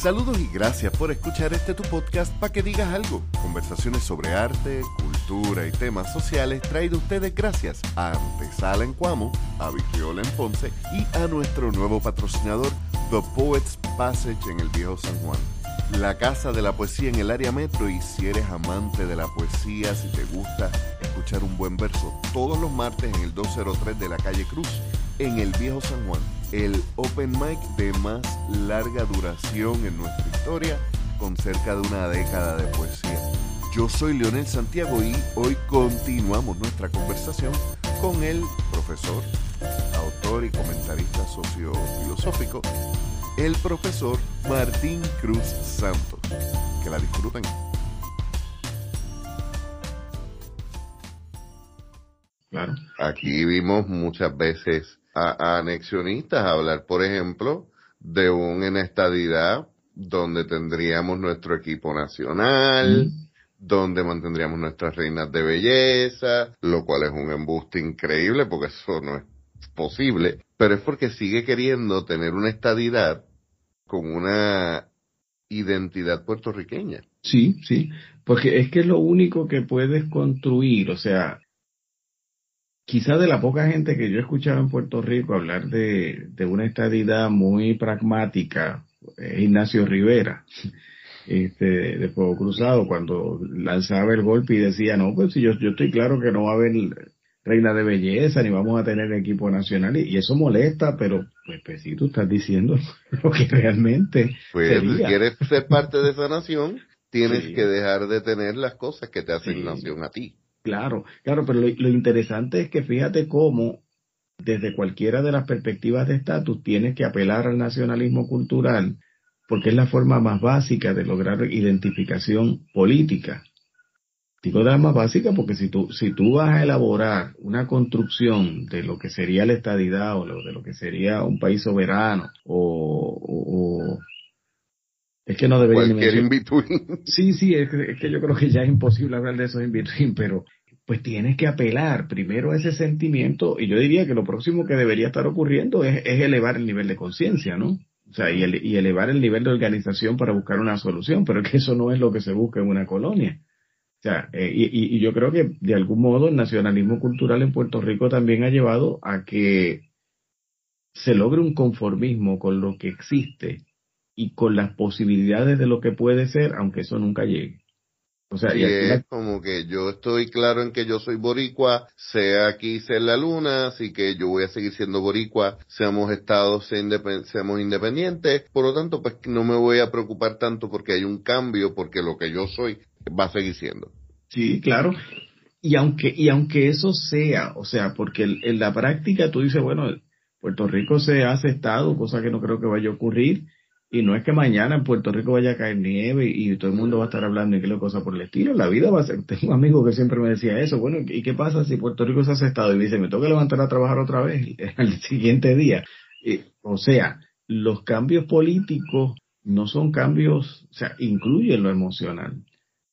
Saludos y gracias por escuchar este tu podcast para que digas algo. Conversaciones sobre arte, cultura y temas sociales traído ustedes gracias a Antesala en Cuamo, a Vigiola en Ponce y a nuestro nuevo patrocinador The Poets Passage en el Viejo San Juan la Casa de la Poesía en el área metro y si eres amante de la poesía, si te gusta escuchar un buen verso, todos los martes en el 203 de la calle Cruz, en el Viejo San Juan, el open mic de más larga duración en nuestra historia, con cerca de una década de poesía. Yo soy Leonel Santiago y hoy continuamos nuestra conversación con el profesor, autor y comentarista sociofilosófico el profesor Martín Cruz Santos. Que la disfruten. Claro. Aquí vimos muchas veces a, anexionistas hablar, por ejemplo, de una estadidad donde tendríamos nuestro equipo nacional, mm. donde mantendríamos nuestras reinas de belleza, lo cual es un embuste increíble porque eso no es posible, pero es porque sigue queriendo tener una estadidad con una identidad puertorriqueña. Sí, sí, porque es que es lo único que puedes construir, o sea, quizá de la poca gente que yo he escuchado en Puerto Rico hablar de, de una estadidad muy pragmática, es Ignacio Rivera, este, de Fuego Cruzado, cuando lanzaba el golpe y decía, no, pues si yo, yo estoy claro que no va a haber reina de belleza, ni vamos a tener equipo nacional, y, eso molesta, pero pues, pues si tú estás diciendo lo que realmente pues si quieres ser parte de esa nación, tienes que dejar de tener las cosas que te hacen nación a ti. Claro, claro, pero lo, interesante es que fíjate cómo desde cualquiera de las perspectivas de estatus tienes que apelar al nacionalismo cultural porque es la forma más básica de lograr identificación política. Digo de la más básica porque si tú, si tú vas a elaborar una construcción de lo que sería la estadidad o de lo que sería un país soberano o, es que no debería Cualquier in between. Sí, sí, es que, yo creo que ya es imposible hablar de esos in between, pero pues tienes que apelar primero a ese sentimiento y yo diría que lo próximo que debería estar ocurriendo es, elevar el nivel de conciencia, ¿no? O sea, y, y elevar el nivel de organización para buscar una solución, pero que eso no es lo que se busca en una colonia. O sea, eh, y, yo creo que de algún modo el nacionalismo cultural en Puerto Rico también ha llevado a que se logre un conformismo con lo que existe y con las posibilidades de lo que puede ser, aunque eso nunca llegue. O sea, y es como que yo estoy claro en que yo soy boricua, sea aquí, sea en la luna, así que yo voy a seguir siendo boricua, seamos estados, seamos independientes, por lo tanto, pues no me voy a preocupar tanto porque hay un cambio, porque lo que yo soy va a seguir siendo. Sí, claro. Y aunque, y aunque eso sea, o sea, porque en la práctica tú dices, bueno, Puerto Rico se hace estado, cosa que no creo que vaya a ocurrir, y no es que mañana en Puerto Rico vaya a caer nieve y, todo el mundo va a estar hablando y qué cosa por el estilo. La vida va a ser. Tengo un amigo que siempre me decía eso. Bueno, ¿y qué pasa si Puerto Rico se hace estado? Y dice, me tengo que levantar a trabajar otra vez el siguiente día. o sea, los cambios políticos no son cambios, o sea, incluyen lo emocional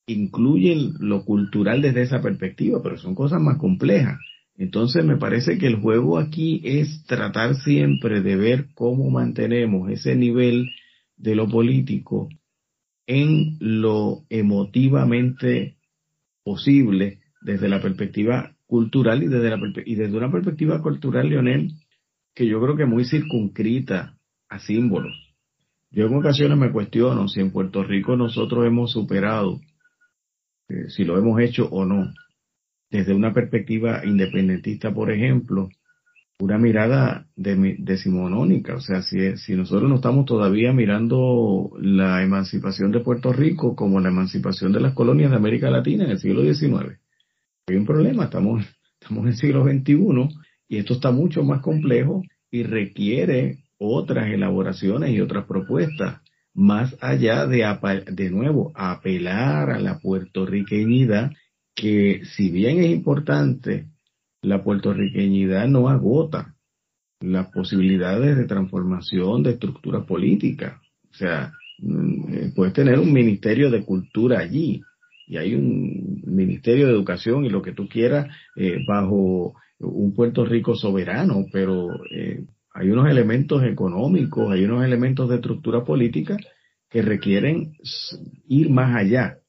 incluyen lo cultural desde esa perspectiva, pero son cosas más complejas. Entonces me parece que el juego aquí es tratar siempre de ver cómo mantenemos ese nivel de lo político en lo emotivamente posible desde la perspectiva cultural y desde, la, y desde una perspectiva cultural, Leonel, que yo creo que muy circunscrita a símbolos. Yo en ocasiones me cuestiono si en Puerto Rico nosotros hemos superado eh, si lo hemos hecho o no. Desde una perspectiva independentista, por ejemplo, una mirada de, decimonónica. O sea, si, nosotros no estamos todavía mirando la emancipación de Puerto Rico como la emancipación de las colonias de América Latina en el siglo XIX, hay un problema. Estamos, estamos en el siglo XXI y esto está mucho más complejo y requiere otras elaboraciones y otras propuestas más allá de, de nuevo, apelar a la puertorriqueñidad, que si bien es importante, la puertorriqueñidad no agota las posibilidades de transformación de estructura política. O sea, mm, eh, puedes tener un ministerio de cultura allí y hay un ministerio de educación y lo que tú quieras eh, bajo un Puerto Rico soberano, pero eh, hay unos elementos económicos, hay unos elementos de estructura política que requieren ir más allá.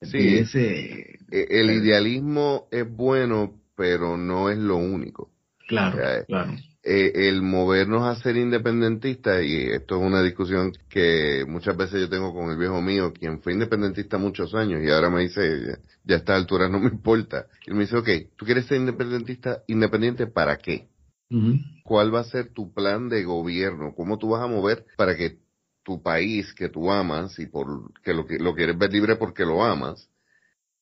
Sí, ese, el idealismo es bueno, pero no es lo único. Claro, claro. Eh, el movernos a ser independentistas, y esto es una discusión que muchas veces yo tengo con el viejo mío, quien fue independentista muchos años y ahora me dice, ya, a esta altura no me importa. Y me dice, ok, ¿tú quieres ser independentista? ¿Independiente para qué? ¿Cuál va a ser tu plan de gobierno? ¿Cómo tú vas a mover para que tu país que tú amas y por que lo, que lo quieres ver libre porque lo amas,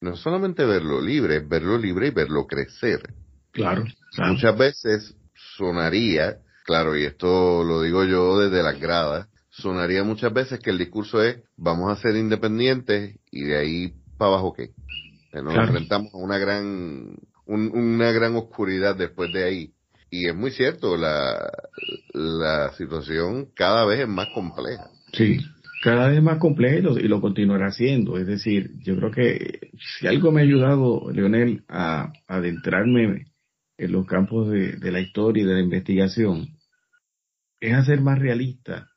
no solamente verlo libre, es verlo libre y verlo crecer. Claro, claro. Muchas veces sonaría, claro, y esto lo digo yo desde las gradas, sonaría muchas veces que el discurso es vamos a ser independientes y de ahí para abajo qué. Nos enfrentamos a una gran, una gran oscuridad después de ahí. Y es muy cierto, la, la situación cada vez es más compleja. Sí, cada vez más compleja y lo, y continuará siendo. Es decir, yo creo que si algo me ha ayudado, Leonel, a, adentrarme en los campos de, la historia y de la investigación es hacer más realista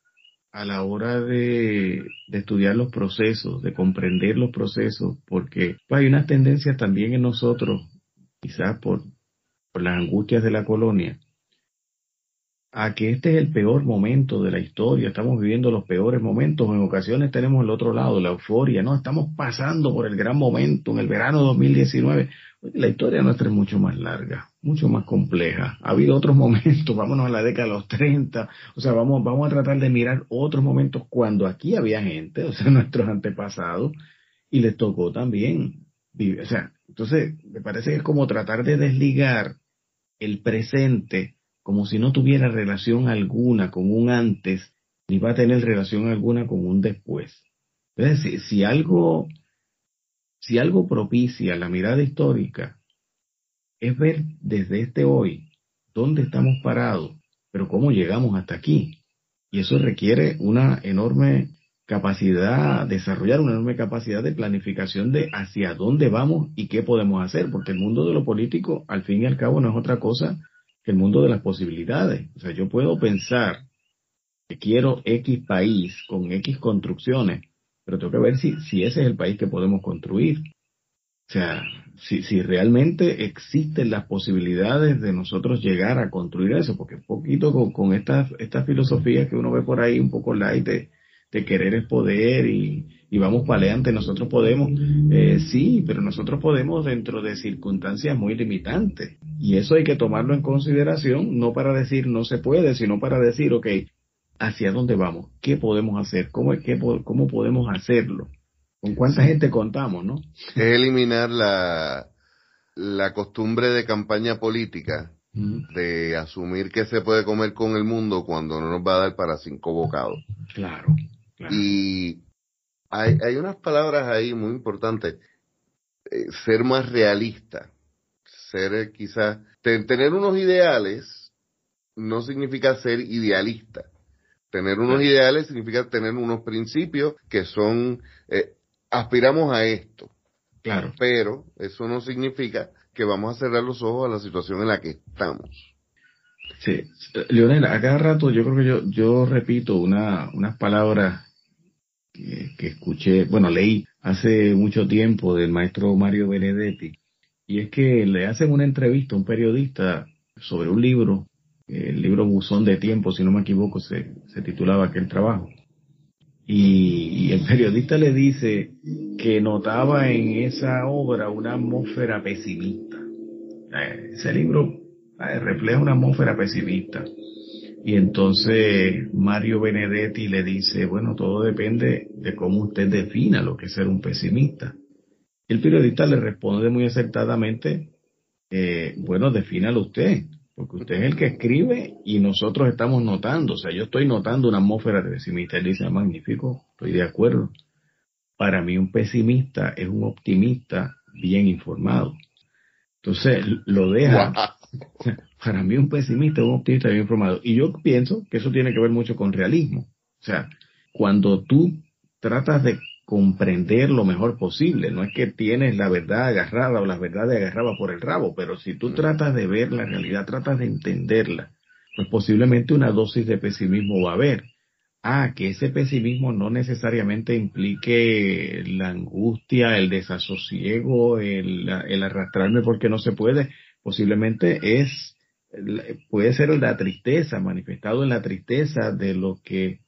a la hora de, estudiar los procesos, de comprender los procesos, porque pues, hay unas tendencias también en nosotros, quizás por las angustias de la colonia, a que este es el peor momento de la historia, estamos viviendo los peores momentos, en ocasiones tenemos el otro lado, la euforia, no, estamos pasando por el gran momento en el verano 2019. La historia nuestra es mucho más larga, mucho más compleja. Ha habido otros momentos, vámonos a la década de los 30, o sea, vamos, vamos a tratar de mirar otros momentos cuando aquí había gente, o sea, nuestros antepasados, y les tocó también. O sea, entonces, me parece que es como tratar de desligar el presente como si no tuviera relación alguna con un antes, ni va a tener relación alguna con un después. Entonces, si algo si algo propicia la mirada histórica es ver desde este hoy dónde estamos parados, pero cómo llegamos hasta aquí. Y eso requiere una enorme capacidad, desarrollar una enorme capacidad de planificación de hacia dónde vamos y qué podemos hacer, porque el mundo de lo político, al fin y al cabo, no es otra cosa el mundo de las posibilidades. O sea, yo puedo pensar que quiero X país con X construcciones, pero tengo que ver si, si ese es el país que podemos construir. O sea, si, si realmente existen las posibilidades de nosotros llegar a construir eso, porque un poquito con, con estas, estas filosofías que uno ve por ahí, un poco light de querer es poder y, y vamos paleante, nosotros podemos, eh, sí, pero nosotros podemos dentro de circunstancias muy limitantes. Y eso hay que tomarlo en consideración, no para decir no se puede, sino para decir, ok, hacia dónde vamos, qué podemos hacer, cómo, qué, cómo podemos hacerlo, con cuánta gente contamos, ¿no? Es eliminar la, la costumbre de campaña política de asumir que se puede comer con el mundo cuando no nos va a dar para cinco bocados. Claro. Y hay, hay unas palabras ahí muy importantes. Eh, ser más realista, ser eh, quizás, tener unos ideales no significa ser idealista. Tener unos ideales significa tener unos principios que son, eh, aspiramos a esto. Claro. Pero eso no significa que vamos a cerrar los ojos a la situación en la que estamos. Sí, Leonel, a cada rato yo creo que yo, yo repito una, unas palabras que, escuché, bueno, leí hace mucho tiempo del maestro Mario Benedetti, y es que le hacen una entrevista a un periodista sobre un libro el libro Buzón de Tiempo, si no me equivoco, se, se titulaba aquel trabajo. Y, el periodista le dice que notaba en esa obra una atmósfera pesimista. Eh, ese libro eh, refleja una atmósfera pesimista. Y entonces Mario Benedetti le dice, bueno, todo depende de cómo usted defina lo que es ser un pesimista. El periodista le responde muy acertadamente, eh, bueno, defínalo usted porque usted es el que escribe y nosotros estamos notando, o sea, yo estoy notando una atmósfera de pesimista. Él dice, magnífico, estoy de acuerdo. Para mí un pesimista es un optimista bien informado. Entonces, lo deja. Para mí un pesimista es un optimista bien informado. Y yo pienso que eso tiene que ver mucho con realismo. O sea, cuando tú tratas de comprender lo mejor posible. No es que tienes la verdad agarrada o la verdad agarrada por el rabo, pero si tú tratas de ver la realidad, tratas de entenderla, pues posiblemente una dosis de pesimismo va a haber. Ah, que ese pesimismo no necesariamente implique la angustia, el desasosiego, el, el arrastrarme porque no se puede. Posiblemente es, puede ser la tristeza, manifestado en la tristeza de lo que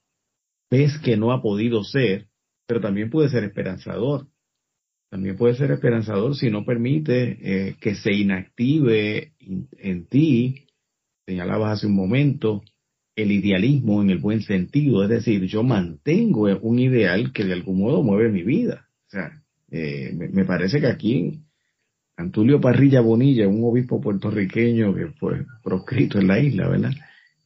ves que no ha podido ser, pero también puede ser esperanzador. También puede ser esperanzador si no permite eh, que se inactive en ti, señalabas hace un momento, el idealismo en el buen sentido, es decir, yo mantengo un ideal que de algún modo mueve mi vida. O sea, eh, me, parece que aquí Antulio Parrilla Bonilla, un obispo puertorriqueño que fue proscrito en la isla, ¿verdad?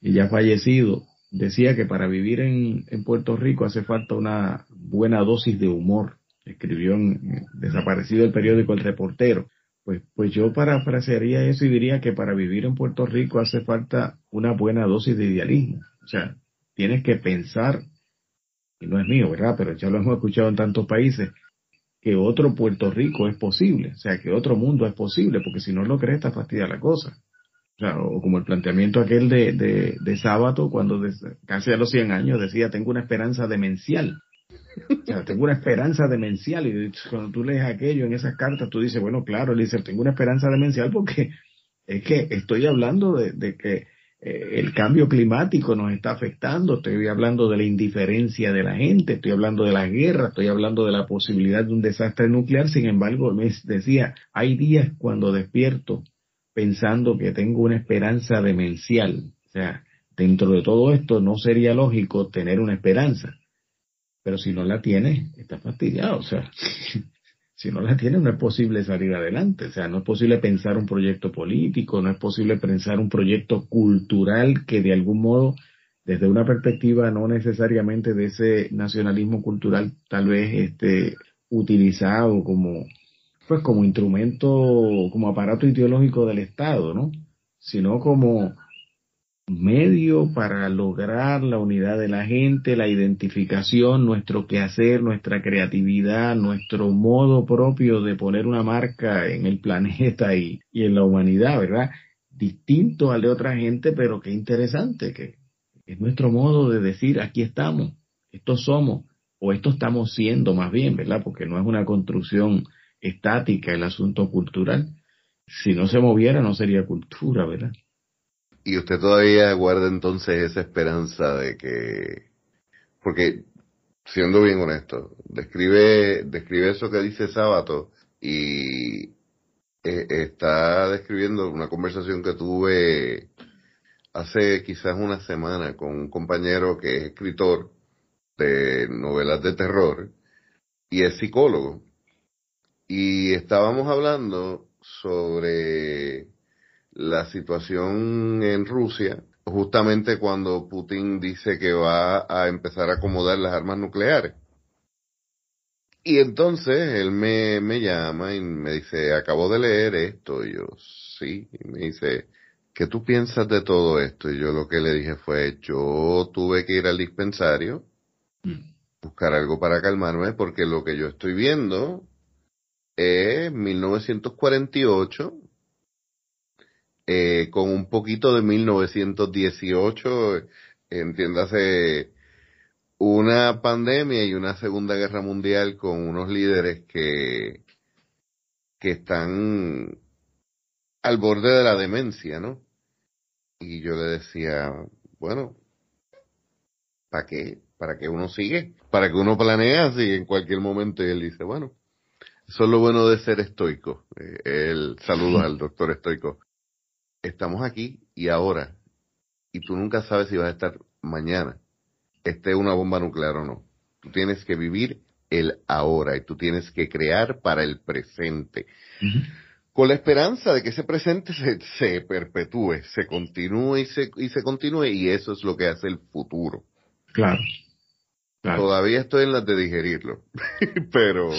Y ya fallecido, decía que para vivir en, Puerto Rico hace falta una buena dosis de humor. Escribió en desaparecido el periódico El Reportero. Pues, pues yo parafrasearía eso y diría que para vivir en Puerto Rico hace falta una buena dosis de idealismo. O sea, tienes que pensar, y no es mío, ¿verdad? Pero ya lo hemos escuchado en tantos países, que otro Puerto Rico es posible, o sea, que otro mundo es posible, porque si no lo crees está fastidia la cosa. O, sea, o como el planteamiento aquel de, de, de Sábato, cuando casi a los 100 años decía, tengo una esperanza demencial. O sea, tengo una esperanza demencial. Y cuando tú lees aquello en esas cartas, tú dices, bueno, claro, él dice, tengo una esperanza demencial porque es que estoy hablando de, que eh, el cambio climático nos está afectando, estoy hablando de la indiferencia de la gente, estoy hablando de la guerra, estoy hablando de la posibilidad de un desastre nuclear. Sin embargo, me decía, hay días cuando despierto pensando que tengo una esperanza demencial. O sea, dentro de todo esto no sería lógico tener una esperanza. Pero si no la tiene, está fastidiado. O sea, si no la tiene, no es posible salir adelante. O sea, no es posible pensar un proyecto político, no es posible pensar un proyecto cultural que de algún modo, desde una perspectiva no necesariamente de ese nacionalismo cultural, tal vez esté utilizado como, pues como instrumento, como aparato ideológico del Estado, ¿no? Sino como medio para lograr la unidad de la gente, la identificación, nuestro quehacer, nuestra creatividad, nuestro modo propio de poner una marca en el planeta y, en la humanidad, ¿verdad? Distinto al de otra gente, pero qué interesante, que es nuestro modo de decir, aquí estamos, esto somos, o esto estamos siendo más bien, ¿verdad? Porque no es una construcción estática el asunto cultural. Si no se moviera, no sería cultura, ¿verdad? Y usted todavía guarda entonces esa esperanza de que, porque siendo bien honesto, describe, describe eso que dice Sábato y eh, está describiendo una conversación que tuve hace quizás una semana con un compañero que es escritor de novelas de terror y es psicólogo. Y estábamos hablando sobre la situación en Rusia, justamente cuando Putin dice que va a empezar a acomodar las armas nucleares. Y entonces él me, me llama y me dice, acabo de leer esto. Y yo, sí. Y me dice, ¿qué tú piensas de todo esto? Y yo lo que le dije fue, yo tuve que ir al dispensario, mm. buscar algo para calmarme, porque lo que yo estoy viendo es 1948 eh, con un poquito de 1918, entiéndase, una pandemia y una segunda guerra mundial con unos líderes que, que están al borde de la demencia, ¿no? Y yo le decía, bueno, ¿para qué? ¿Para qué uno sigue? ¿Para que uno planea así en cualquier momento? Y él dice, bueno, eso es lo bueno de ser estoico. Eh, el saludo al doctor estoico estamos aquí y ahora, y tú nunca sabes si vas a estar mañana, esté una bomba nuclear o no. Tú tienes que vivir el ahora y tú tienes que crear para el presente. Con la esperanza de que ese presente se, se perpetúe, se continúe y se, y se continúe, y eso es lo que hace el futuro. Claro. Todavía estoy en las de digerirlo, pero,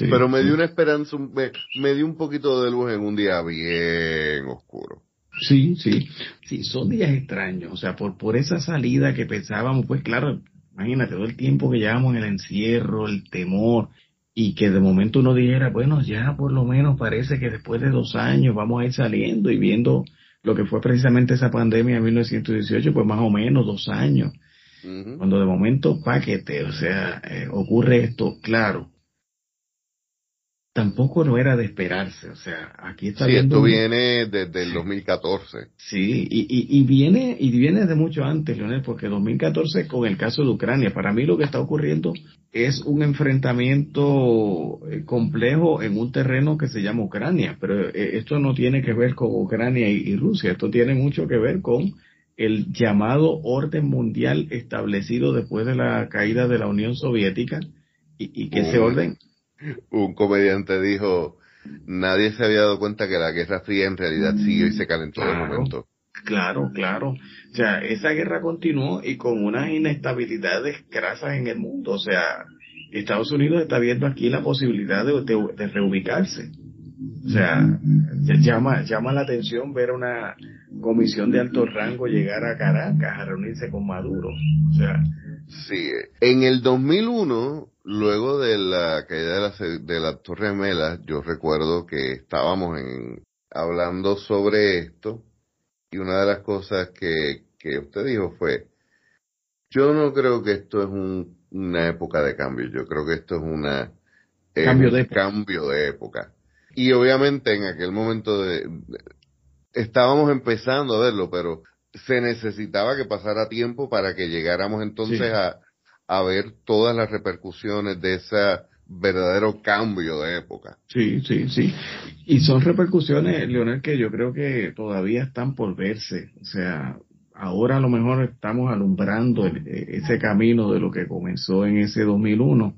pero me dio una esperanza, me, me dio un poquito de luz en un día bien oscuro. Sí, sí, sí, son días extraños, o sea, por, por esa salida que pensábamos, pues claro, imagínate todo el tiempo que llevamos en el encierro, el temor, y que de momento uno dijera, bueno, ya por lo menos parece que después de dos años vamos a ir saliendo y viendo lo que fue precisamente esa pandemia en 1918, pues más o menos dos años. Cuando de momento, paquete, o sea, eh, ocurre esto, claro, tampoco no era de esperarse. O sea, aquí está sí, esto viene desde el 2014. Sí, y, y, y, viene y viene de mucho antes, Leonel, porque 2014 con el caso de Ucrania. Para mí lo que está ocurriendo es un enfrentamiento eh, complejo en un terreno que se llama Ucrania, pero eh, esto no tiene que ver con Ucrania y, Rusia, esto tiene mucho que ver con el llamado orden mundial establecido después de la caída de la Unión Soviética y, y que ese orden un comediante dijo, nadie se había dado cuenta que la Guerra Fría en realidad siguió y se calentó de momento. Claro, claro. O sea, esa guerra continuó y con unas inestabilidades grasas en el mundo. O sea, Estados Unidos está viendo aquí la posibilidad de, de, reubicarse. O sea, llama, llama la atención ver una comisión de alto rango llegar a Caracas a reunirse con Maduro. O sea, sí, en el 2001 Luego de la caída de la, de la Torre Mela, yo recuerdo que estábamos en, hablando sobre esto y una de las cosas que, que usted dijo fue, yo no creo que esto es un, una época de cambio, yo creo que esto es una cambio, de, cambio de época. Y obviamente en aquel momento de, estábamos empezando a verlo, pero se necesitaba que pasara tiempo para que llegáramos entonces a, a ver todas las repercusiones de ese verdadero cambio de época. Sí, sí, sí. Y son repercusiones, Leonel, que yo creo que todavía están por verse. O sea, ahora a lo mejor estamos alumbrando ese camino de lo que comenzó en ese 2001.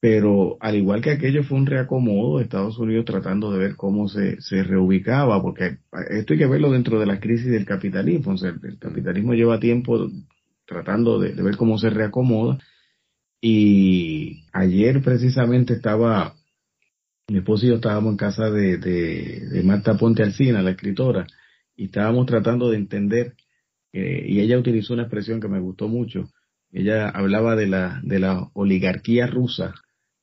Pero al igual que aquello fue un reacomodo, Estados Unidos tratando de ver cómo se, se reubicaba, porque esto hay que verlo dentro de la crisis del capitalismo. O sea, el capitalismo lleva tiempo tratando de, ver cómo se reacomoda. Y ayer precisamente estaba, mi esposo y yo estábamos en casa de, de, Marta Ponte Alcina, la escritora, y estábamos tratando de entender, eh, y ella utilizó una expresión que me gustó mucho. Ella hablaba de la, de la oligarquía rusa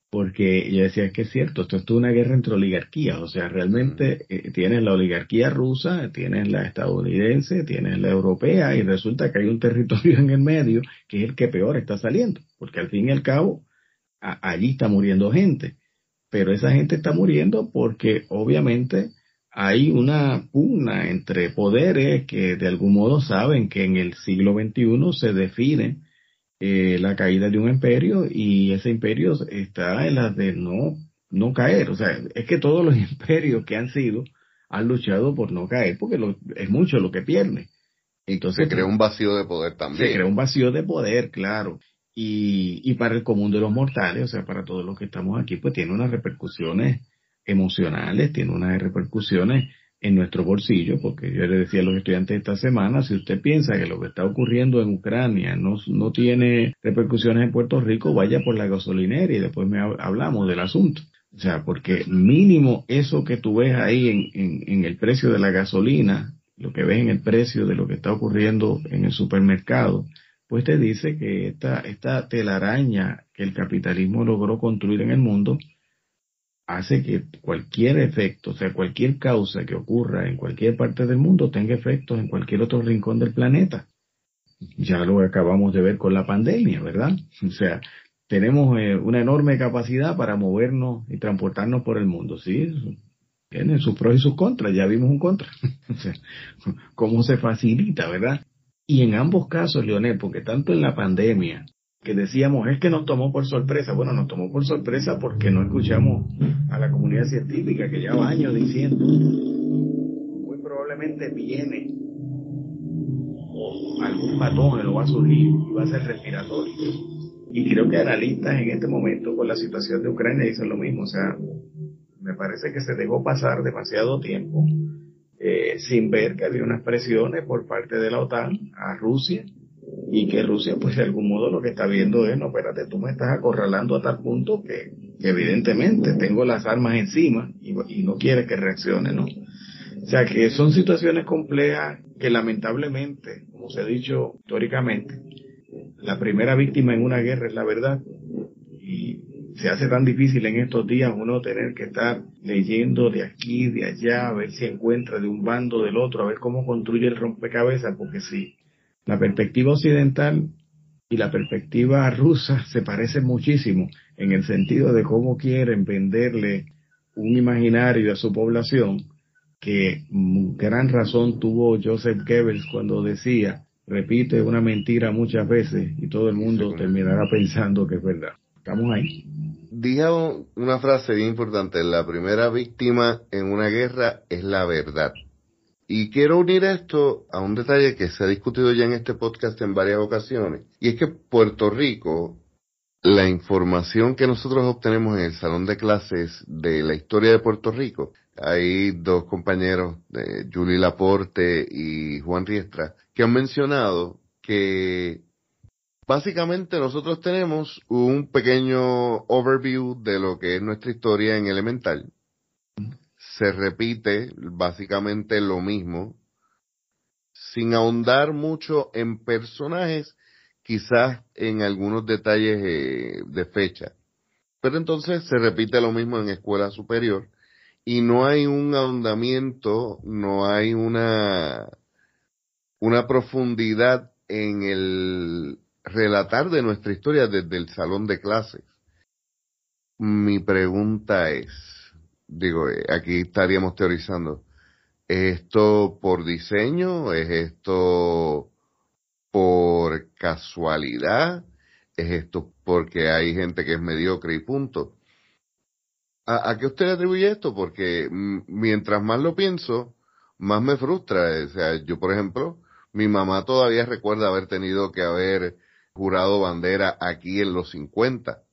porque yo decía que es cierto, esto es una guerra entre oligarquías, o sea, realmente eh, tienes la oligarquía rusa, tienes la estadounidense, tienes la europea y resulta que hay un territorio en el medio que es el que peor está saliendo, porque al fin y al cabo allí está muriendo gente, pero esa gente está muriendo porque obviamente hay una pugna entre poderes que de algún modo saben que en el siglo XXI se define eh, la caída de un imperio y ese imperio está en las de no, no caer. O sea, es que todos los imperios que han sido han luchado por no caer porque es mucho lo que pierde. Entonces, se crea un vacío de poder también. Se crea un vacío de poder, claro. Y, y para el común de los mortales, o sea, para todos los que estamos aquí, pues tiene unas repercusiones emocionales, tiene unas repercusiones en nuestro bolsillo, porque yo le decía a los estudiantes esta semana, si usted piensa que lo que está ocurriendo en Ucrania no, no tiene repercusiones en Puerto Rico, vaya por la gasolinera y después me hablamos del asunto. O sea, porque mínimo eso que tú ves ahí en, en, en el precio de la gasolina, lo que ves en el precio de lo que está ocurriendo en el supermercado, pues te dice que esta, esta telaraña que el capitalismo logró construir en el mundo, hace que cualquier efecto, o sea, cualquier causa que ocurra en cualquier parte del mundo tenga efectos en cualquier otro rincón del planeta. Ya lo acabamos de ver con la pandemia, ¿verdad? O sea, tenemos eh, una enorme capacidad para movernos y transportarnos por el mundo, ¿sí? Tiene sus pros y sus contras, ya vimos un contra. o sea, cómo se facilita, ¿verdad? Y en ambos casos, Leonel, porque tanto en la pandemia que decíamos es que nos tomó por sorpresa. Bueno, nos tomó por sorpresa porque no escuchamos a la comunidad científica que lleva años diciendo muy probablemente viene o algún patógeno va a surgir y va a ser respiratorio. Y creo que analistas en este momento con la situación de Ucrania dicen lo mismo. O sea, me parece que se dejó pasar demasiado tiempo eh, sin ver que había unas presiones por parte de la OTAN a Rusia y que Rusia pues de algún modo lo que está viendo es, no, espérate, tú me estás acorralando a tal punto que, evidentemente tengo las armas encima y, no quiere que reaccione, ¿no? O sea que son situaciones complejas que lamentablemente, como se ha dicho históricamente, la primera víctima en una guerra es la verdad y se hace tan difícil en estos días uno tener que estar leyendo de aquí, de allá, a ver si encuentra de un bando del otro, a ver cómo construye el rompecabezas, porque si la perspectiva occidental y la perspectiva rusa se parece muchísimo en el sentido de cómo quieren venderle un imaginario a su población que gran razón tuvo Joseph Goebbels cuando decía repite una mentira muchas veces y todo el mundo terminará pensando que es verdad. Estamos ahí. Dijo una frase bien importante, la primera víctima en una guerra es la verdad. Y quiero unir esto a un detalle que se ha discutido ya en este podcast en varias ocasiones, y es que Puerto Rico, la información que nosotros obtenemos en el salón de clases de la historia de Puerto Rico, hay dos compañeros, de Julie Laporte y Juan Riestra, que han mencionado que básicamente nosotros tenemos un pequeño overview de lo que es nuestra historia en elemental. Se repite básicamente lo mismo, sin ahondar mucho en personajes, quizás en algunos detalles eh, de fecha. Pero entonces se repite lo mismo en escuela superior y no hay un ahondamiento, no hay una, una profundidad en el relatar de nuestra historia desde el salón de clases. Mi pregunta es, digo, eh, aquí estaríamos teorizando, ¿es esto por diseño? ¿Es esto por casualidad? ¿Es esto porque hay gente que es mediocre y punto? ¿A, qué usted atribuye esto? Porque mientras más lo pienso, más me frustra. O sea, yo, por ejemplo, mi mamá todavía recuerda haber tenido que haber jurado bandera aquí en los 50.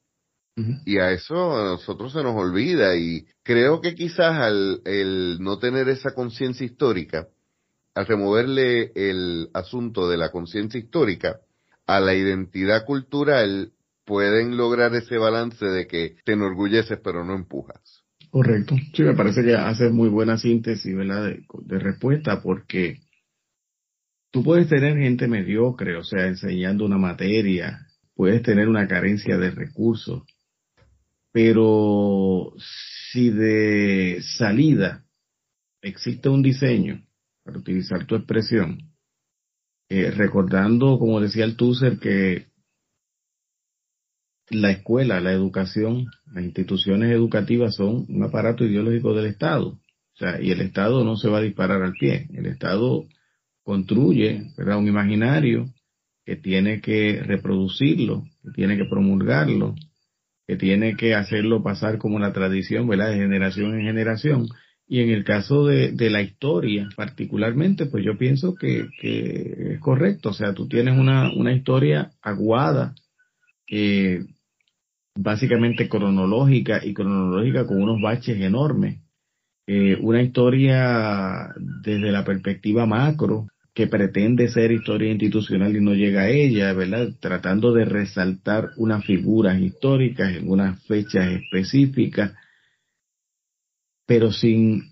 Y a eso a nosotros se nos olvida y creo que quizás al el no tener esa conciencia histórica, al removerle el asunto de la conciencia histórica a la identidad cultural, pueden lograr ese balance de que te enorgulleces pero no empujas. Correcto. Sí, me parece que hace muy buena síntesis ¿verdad? De, de, respuesta porque tú puedes tener gente mediocre, o sea, enseñando una materia, puedes tener una carencia de recursos, pero si de salida existe un diseño, para utilizar tu expresión, eh, recordando, como decía el Tusser, que la escuela, la educación, las instituciones educativas son un aparato ideológico del Estado. O sea, y el Estado no se va a disparar al pie. El Estado construye ¿verdad? un imaginario que tiene que reproducirlo, que tiene que promulgarlo, que tiene que hacerlo pasar como una tradición, ¿verdad? De generación en generación. Y en el caso de, de la historia, particularmente, pues yo pienso que, que, es correcto. O sea, tú tienes una, una historia aguada, básicamente cronológica y cronológica con unos baches enormes. Eh, una historia desde la perspectiva macro que pretende ser historia institucional y no llega a ella, ¿verdad? Tratando de resaltar unas figuras históricas en unas fechas específicas, pero sin,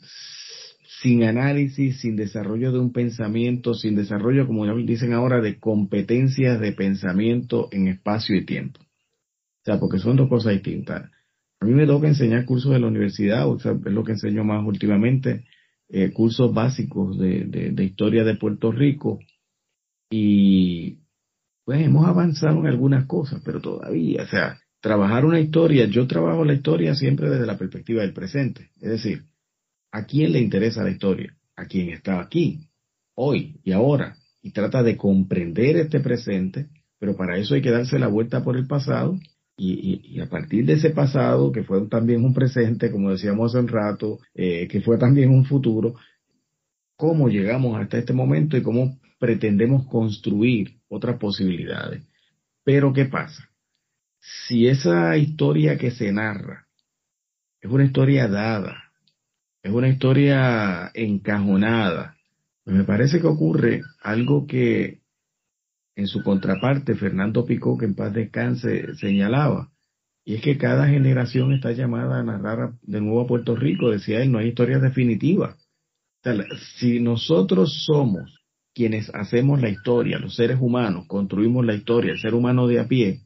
sin análisis, sin desarrollo de un pensamiento, sin desarrollo, como dicen ahora, de competencias de pensamiento en espacio y tiempo. O sea, porque son dos cosas distintas. A mí me toca enseñar cursos de la universidad, o sea, es lo que enseño más últimamente, eh, cursos básicos de, de, historia de Puerto Rico. Y pues hemos avanzado en algunas cosas, pero todavía, o sea, trabajar una historia, yo trabajo la historia siempre desde la perspectiva del presente. Es decir, ¿a quién le interesa la historia? A quien está aquí, hoy y ahora, y trata de comprender este presente, pero para eso hay que darse la vuelta por el pasado y, a partir de ese pasado, que fue también un presente, como decíamos hace un rato, eh, que fue también un futuro, cómo llegamos hasta este momento y cómo pretendemos construir otras posibilidades. Pero ¿qué pasa? Si esa historia que se narra es una historia dada, es una historia encajonada, pues me parece que ocurre algo que en su contraparte, Fernando Picó, que en paz descanse, señalaba, y es que cada generación está llamada a narrar de nuevo a Puerto Rico, decía él, no hay historia definitiva. si nosotros somos quienes hacemos la historia, los seres humanos, construimos la historia, el ser humano de a pie,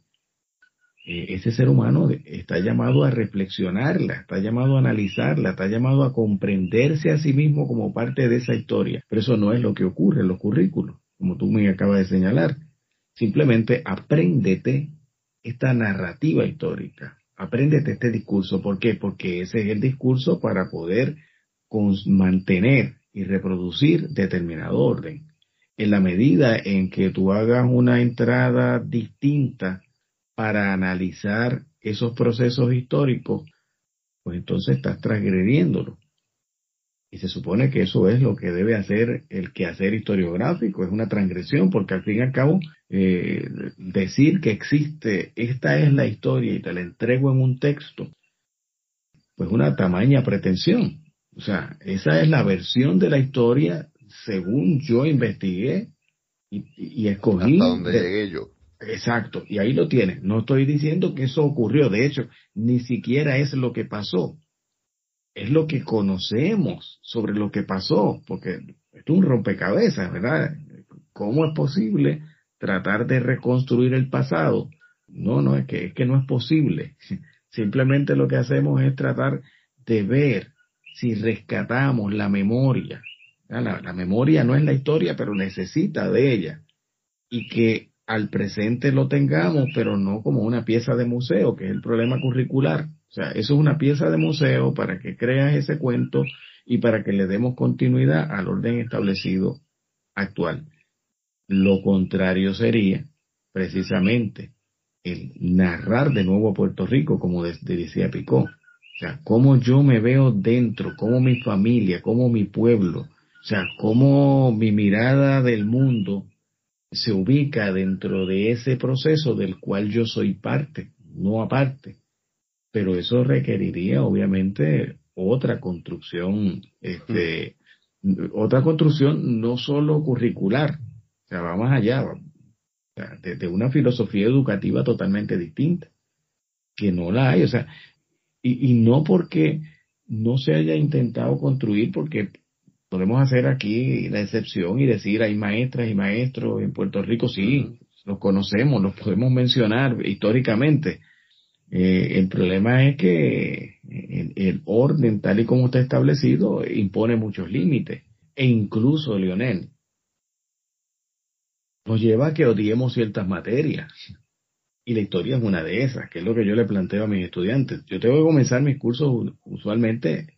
eh, ese ser humano está llamado a reflexionarla, está llamado a analizarla, está llamado a comprenderse a sí mismo como parte de esa historia. Pero eso no es lo que ocurre en los currículos como tú me acabas de señalar. Simplemente apréndete esta narrativa histórica, apréndete este discurso. ¿Por qué? Porque ese es el discurso para poder mantener y reproducir determinado orden. En la medida en que tú hagas una entrada distinta para analizar esos procesos históricos, pues entonces estás transgrediéndolo. Y se supone que eso es lo que debe hacer el quehacer historiográfico, es una transgresión, porque al fin y al cabo, eh, decir que existe, esta es la historia y te la entrego en un texto, pues una tamaña pretensión. O sea, esa es la versión de la historia según yo investigué y, escogí. Hasta donde llegué yo. Exacto, y ahí lo tienes. No estoy diciendo que eso ocurrió, de hecho, ni siquiera es lo que pasó. Es lo que conocemos sobre lo que pasó, porque es un rompecabezas, ¿verdad? ¿Cómo es posible tratar de reconstruir el pasado? No, no, es que, es que no es posible. Simplemente lo que hacemos es tratar de ver si rescatamos la memoria. La, la memoria no es la historia, pero necesita de ella. Y que al presente lo tengamos, pero no como una pieza de museo, que es el problema curricular. O sea, eso es una pieza de museo para que creas ese cuento y para que le demos continuidad al orden establecido actual. Lo contrario sería precisamente el narrar de nuevo a Puerto Rico, como decía Picó. O sea, cómo yo me veo dentro, cómo mi familia, cómo mi pueblo, o sea, cómo mi mirada del mundo se ubica dentro de ese proceso del cual yo soy parte, no aparte. Pero eso requeriría obviamente otra construcción, este, otra construcción no solo curricular, o sea, va más allá, de, una filosofía educativa totalmente distinta, que no la hay, o sea, y, y no porque no se haya intentado construir, porque podemos hacer aquí la excepción y decir hay maestras y maestros en Puerto Rico, sí, los conocemos, los podemos mencionar históricamente. Eh, el problema es que el, orden tal y como está establecido impone muchos límites e incluso, Lionel, nos lleva a que odiemos ciertas materias. Y la historia es una de esas, que es lo que yo le planteo a mis estudiantes. Yo tengo que comenzar mis cursos usualmente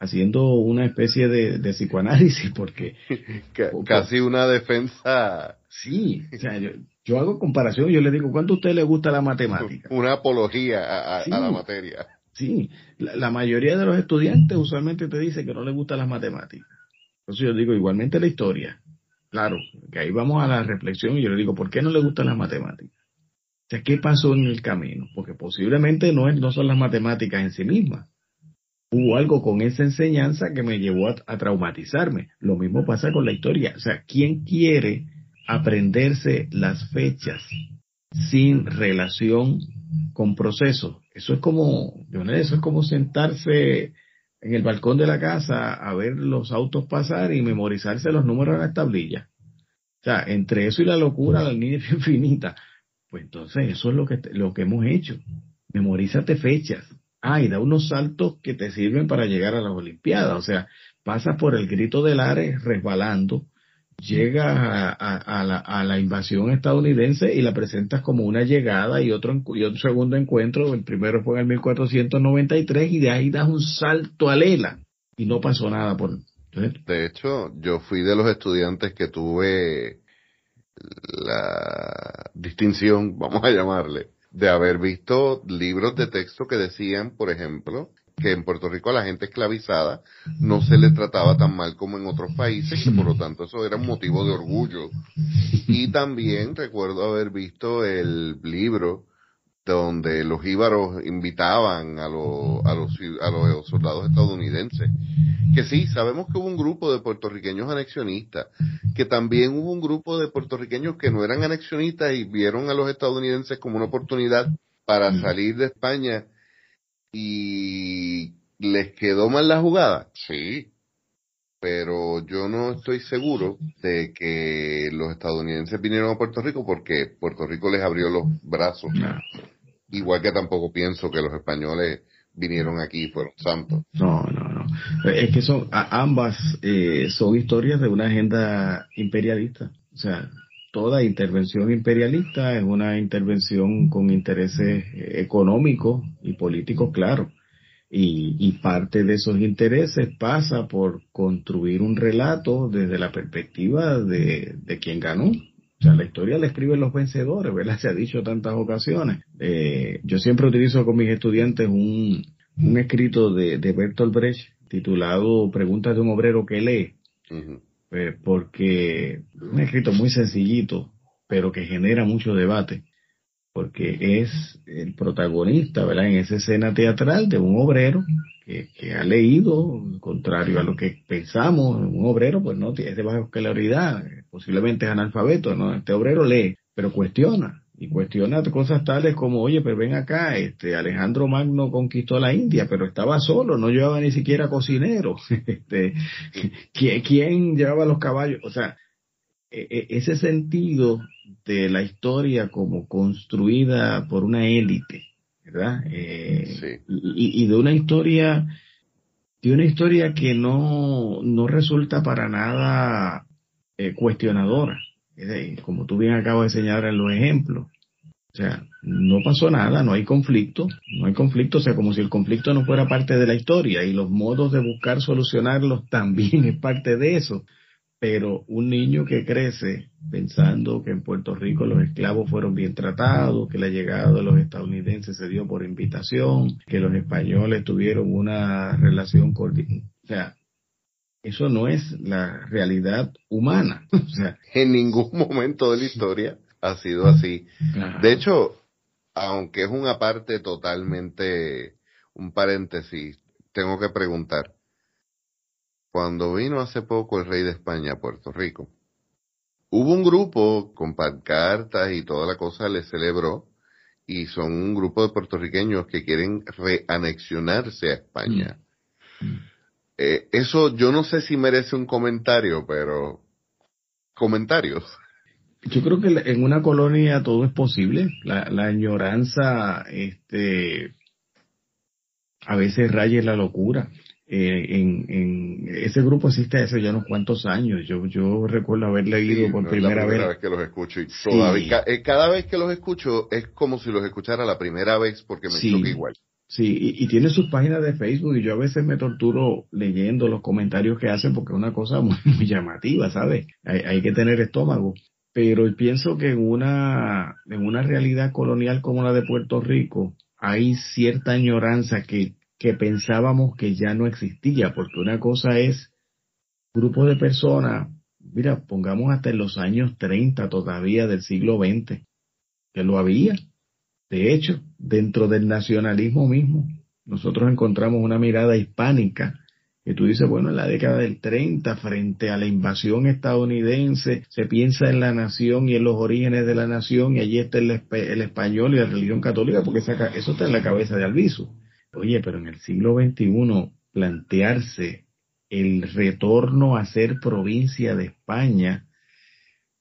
haciendo una especie de, psicoanálisis porque casi una defensa sí o sea yo, hago comparación yo le digo ¿cuánto a usted le gusta la matemática? una apología a, la materia sí la, mayoría de los estudiantes usualmente te dice que no le gusta las matemáticas entonces yo digo igualmente la historia claro que ahí vamos a la reflexión y yo le digo ¿por qué no le gustan las matemáticas? o sea ¿qué pasó en el camino? porque posiblemente no, es, no son las matemáticas en sí mismas hubo algo con esa enseñanza que me llevó a, traumatizarme. Lo mismo pasa con la historia. O sea, ¿quién quiere aprenderse las fechas sin relación con procesos? Eso es como, eso es como sentarse en el balcón de la casa a ver los autos pasar y memorizarse los números de las tablillas. O sea, entre eso y la locura, la línea infinita. Pues entonces eso es lo que, lo que hemos hecho. Memorízate fechas, Ah, y da unos saltos que te sirven para llegar a las Olimpiadas. O sea, pasas por el grito del Ares resbalando, llegas a, la, a, la, invasión estadounidense y la presentas como una llegada y otro, y otro segundo encuentro. El primero fue en el 1493 y de ahí das un salto a Lela y no pasó nada por. De hecho, yo fui de los estudiantes que tuve la distinción, vamos a llamarle, de haber visto libros de texto que decían, por ejemplo, que en Puerto Rico a la gente esclavizada no se le trataba tan mal como en otros países, que por lo tanto eso era un motivo de orgullo. Y también recuerdo haber visto el libro donde los íbaros invitaban a, los, a, los, a los soldados estadounidenses. Que sí, sabemos que hubo un grupo de puertorriqueños anexionistas, que también hubo un grupo de puertorriqueños que no eran anexionistas y vieron a los estadounidenses como una oportunidad para mm. salir de España y les quedó mal la jugada. Sí, pero yo no estoy seguro de que los estadounidenses vinieron a Puerto Rico porque Puerto Rico les abrió los brazos. Igual que tampoco pienso que los españoles vinieron aquí y fueron santos. No, no, no. Es que son ambas eh, son historias de una agenda imperialista. O sea, toda intervención imperialista es una intervención con intereses económicos y políticos claros. Y, parte de esos intereses pasa por construir un relato desde la perspectiva de, de quien ganó. O sea, la historia la escriben los vencedores, ¿verdad? Se ha dicho tantas ocasiones. Eh, yo siempre utilizo con mis estudiantes un, un escrito de, de Bertolt Brecht titulado Preguntas de un obrero que lee. Pues, porque un escrito muy sencillito, pero que genera mucho debate porque es el protagonista, ¿verdad? En esa escena teatral de un obrero que, ha leído, contrario a lo que pensamos, un obrero pues no es de baja escolaridad, posiblemente es analfabeto, ¿no? Este obrero lee, pero cuestiona, y cuestiona cosas tales como, oye, pero ven acá, este Alejandro Magno conquistó la India, pero estaba solo, no llevaba ni siquiera cocinero, este, ¿quién, ¿quién llevaba los caballos? O sea, e, e, ese sentido de la historia como construida por una élite, ¿verdad? Eh, y, de una historia, de una historia que no, no resulta para nada eh, cuestionadora, como tú bien acabas de señalar en los ejemplos. O sea, no pasó nada, no hay conflicto, no hay conflicto, o sea, como si el conflicto no fuera parte de la historia y los modos de buscar solucionarlos también es parte de eso. Pero un niño que crece pensando que en Puerto Rico los esclavos fueron bien tratados, que la llegada de los estadounidenses se dio por invitación, que los españoles tuvieron una relación cordial. O sea, eso no es la realidad humana. O sea, en ningún momento de la historia ha sido así. De hecho, aunque es una parte totalmente, un paréntesis, tengo que preguntar, cuando vino hace poco el rey de España a Puerto Rico, hubo un grupo con pancartas y toda la cosa le celebró y son un grupo de puertorriqueños que quieren reanexionarse a España. Eh, eso yo no sé si merece un comentario, pero comentarios. Yo creo que en una colonia todo es posible. La, la añoranza, este, a veces raya la locura. Eh, en, en, ese grupo existe hace ya unos cuantos años. Yo, yo recuerdo haber leído por primera, vez. que los escucho y todavía, eh, cada vez que los escucho es como si los escuchara la primera vez porque me sí. igual. Sí, y, tiene sus páginas de Facebook y yo a veces me torturo leyendo los comentarios que hacen porque es una cosa muy, llamativa, ¿sabes? Hay, que tener estómago. Pero pienso que en una, en una realidad colonial como la de Puerto Rico hay cierta añoranza que que pensábamos que ya no existía, porque una cosa es grupo de personas, mira, pongamos hasta en los años 30 todavía del siglo XX, que lo había. De hecho, dentro del nacionalismo mismo, nosotros encontramos una mirada hispánica que tú dices, bueno, en la década del 30, frente a la invasión estadounidense, se piensa en la nación y en los orígenes de la nación, y allí está el, español y la religión católica, porque eso está en la cabeza de Alviso. Oye, pero en el siglo XXI plantearse el retorno a ser provincia de España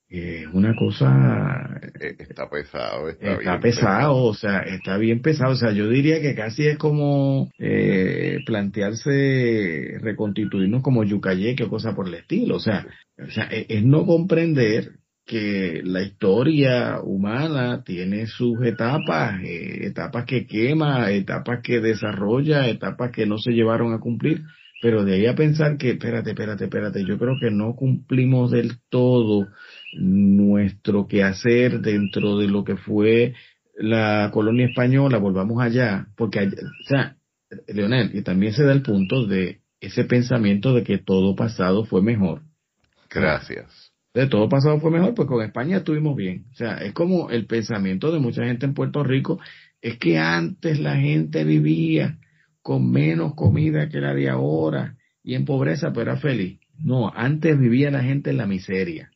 es una cosa está pesado está, pesado, o sea está bien pesado. O sea yo diría que casi es como eh, plantearse reconstituirnos como Yucayeque o cosa por el estilo. O sea, o sea es no comprender que la historia humana tiene sus etapas, eh, etapas que quema, etapas que desarrolla, etapas que no se llevaron a cumplir, pero de ahí a pensar que, espérate, espérate, espérate, yo creo que no cumplimos del todo nuestro quehacer dentro de lo que fue la colonia española, volvamos allá, porque, o sea, Leonel, y también se da el punto de ese pensamiento de que todo pasado fue mejor. Gracias de todo pasado fue mejor, pues con España estuvimos bien. O sea, es como el pensamiento de mucha gente en Puerto Rico, es que antes la gente vivía con menos comida que la de ahora y en pobreza, pero era feliz. No, antes vivía la gente en la miseria.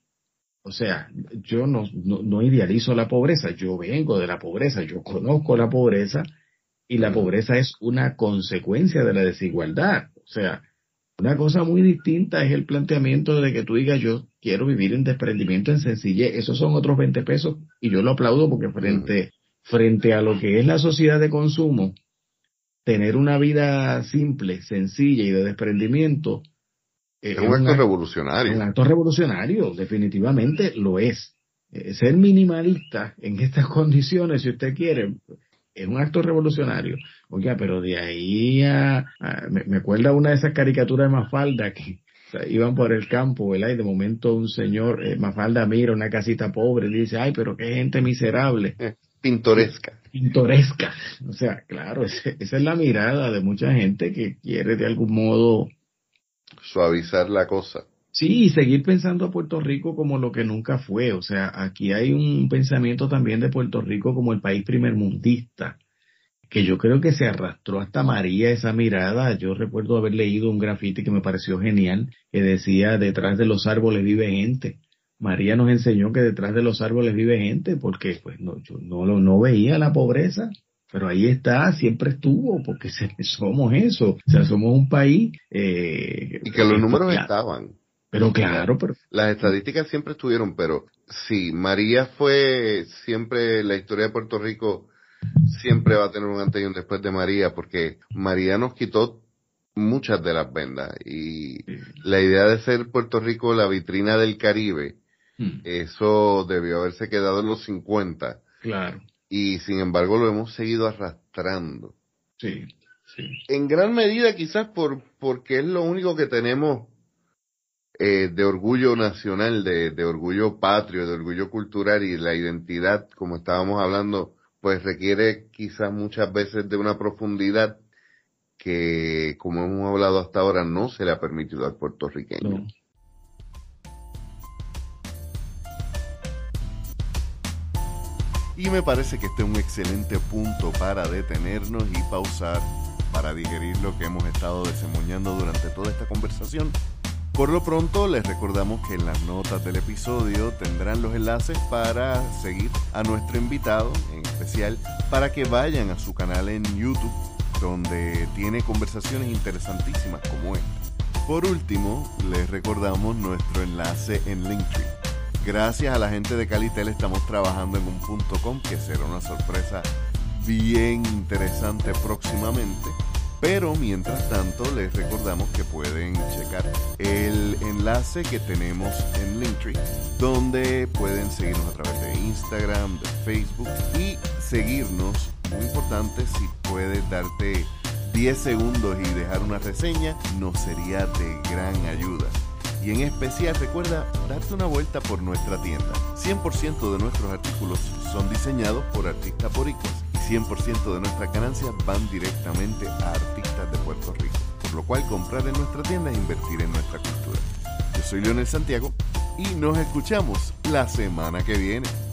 O sea, yo no, no, no idealizo la pobreza, yo vengo de la pobreza, yo conozco la pobreza y la pobreza es una consecuencia de la desigualdad. O sea, una cosa muy distinta es el planteamiento de que tú digas yo quiero vivir en desprendimiento, en sencillez. Esos son otros 20 pesos y yo lo aplaudo porque frente, frente a lo que es la sociedad de consumo, tener una vida simple, sencilla y de desprendimiento. Es un acto revolucionario. Un acto revolucionario, definitivamente lo es. eh, ser minimalista en estas condiciones, si usted quiere, es un acto revolucionario. Oiga, pero de ahí a, me, acuerda una de esas caricaturas de Mafalda que iban por el campo, ¿verdad? Y de momento un señor, eh, Mafalda mira una casita pobre y dice, ay, pero qué gente miserable. Eh, pintoresca. Pintoresca. O sea, claro, esa es la mirada de mucha gente que quiere de algún modo suavizar la cosa. Sí, y seguir pensando a Puerto Rico como lo que nunca fue. O sea, aquí hay un pensamiento también de Puerto Rico como el país primermundista, que yo creo que se arrastró hasta María esa mirada. Yo recuerdo haber leído un grafiti que me pareció genial, que decía, detrás de los árboles vive gente. María nos enseñó que detrás de los árboles vive gente, porque pues no, yo no, no veía la pobreza, pero ahí está, siempre estuvo, porque somos eso, o sea, somos un país... Eh, y que los números estaban. Pero claro, pero... Las estadísticas siempre estuvieron, pero sí, María fue siempre, la historia de Puerto Rico siempre va a tener un antes y un después de María, porque María nos quitó muchas de las vendas y la idea de ser Puerto Rico la vitrina del Caribe, hmm. eso debió haberse quedado en los 50. Claro. Y sin embargo lo hemos seguido arrastrando. Sí, sí. En gran medida quizás por, porque es lo único que tenemos eh, de orgullo nacional, de, de, orgullo patrio, de orgullo cultural y la identidad, como estábamos hablando, pues requiere quizás muchas veces de una profundidad que, como hemos hablado hasta ahora, no se le ha permitido al puertorriqueño. Y me parece que este es un excelente punto para detenernos y pausar para digerir lo que hemos estado desemboñando durante toda esta conversación por lo pronto les recordamos que en las notas del episodio tendrán los enlaces para seguir a nuestro invitado en especial para que vayan a su canal en YouTube donde tiene conversaciones interesantísimas como esta. Por último, les recordamos nuestro enlace en Linktree. Gracias a la gente de Calitel estamos trabajando en un punto com que será una sorpresa bien interesante próximamente pero mientras tanto les recordamos que pueden checar el enlace que tenemos en Linktree, donde pueden seguirnos a través de Instagram, de Facebook y seguirnos. Muy importante, si puedes darte 10 segundos y dejar una reseña, nos sería de gran ayuda. Y en especial recuerda darte una vuelta por nuestra tienda. 100% de nuestros artículos son diseñados por artistas boricuas 100% de nuestras ganancias van directamente a artistas de Puerto Rico, por lo cual comprar en nuestra tienda es invertir en nuestra cultura. Yo soy Leonel Santiago y nos escuchamos la semana que viene.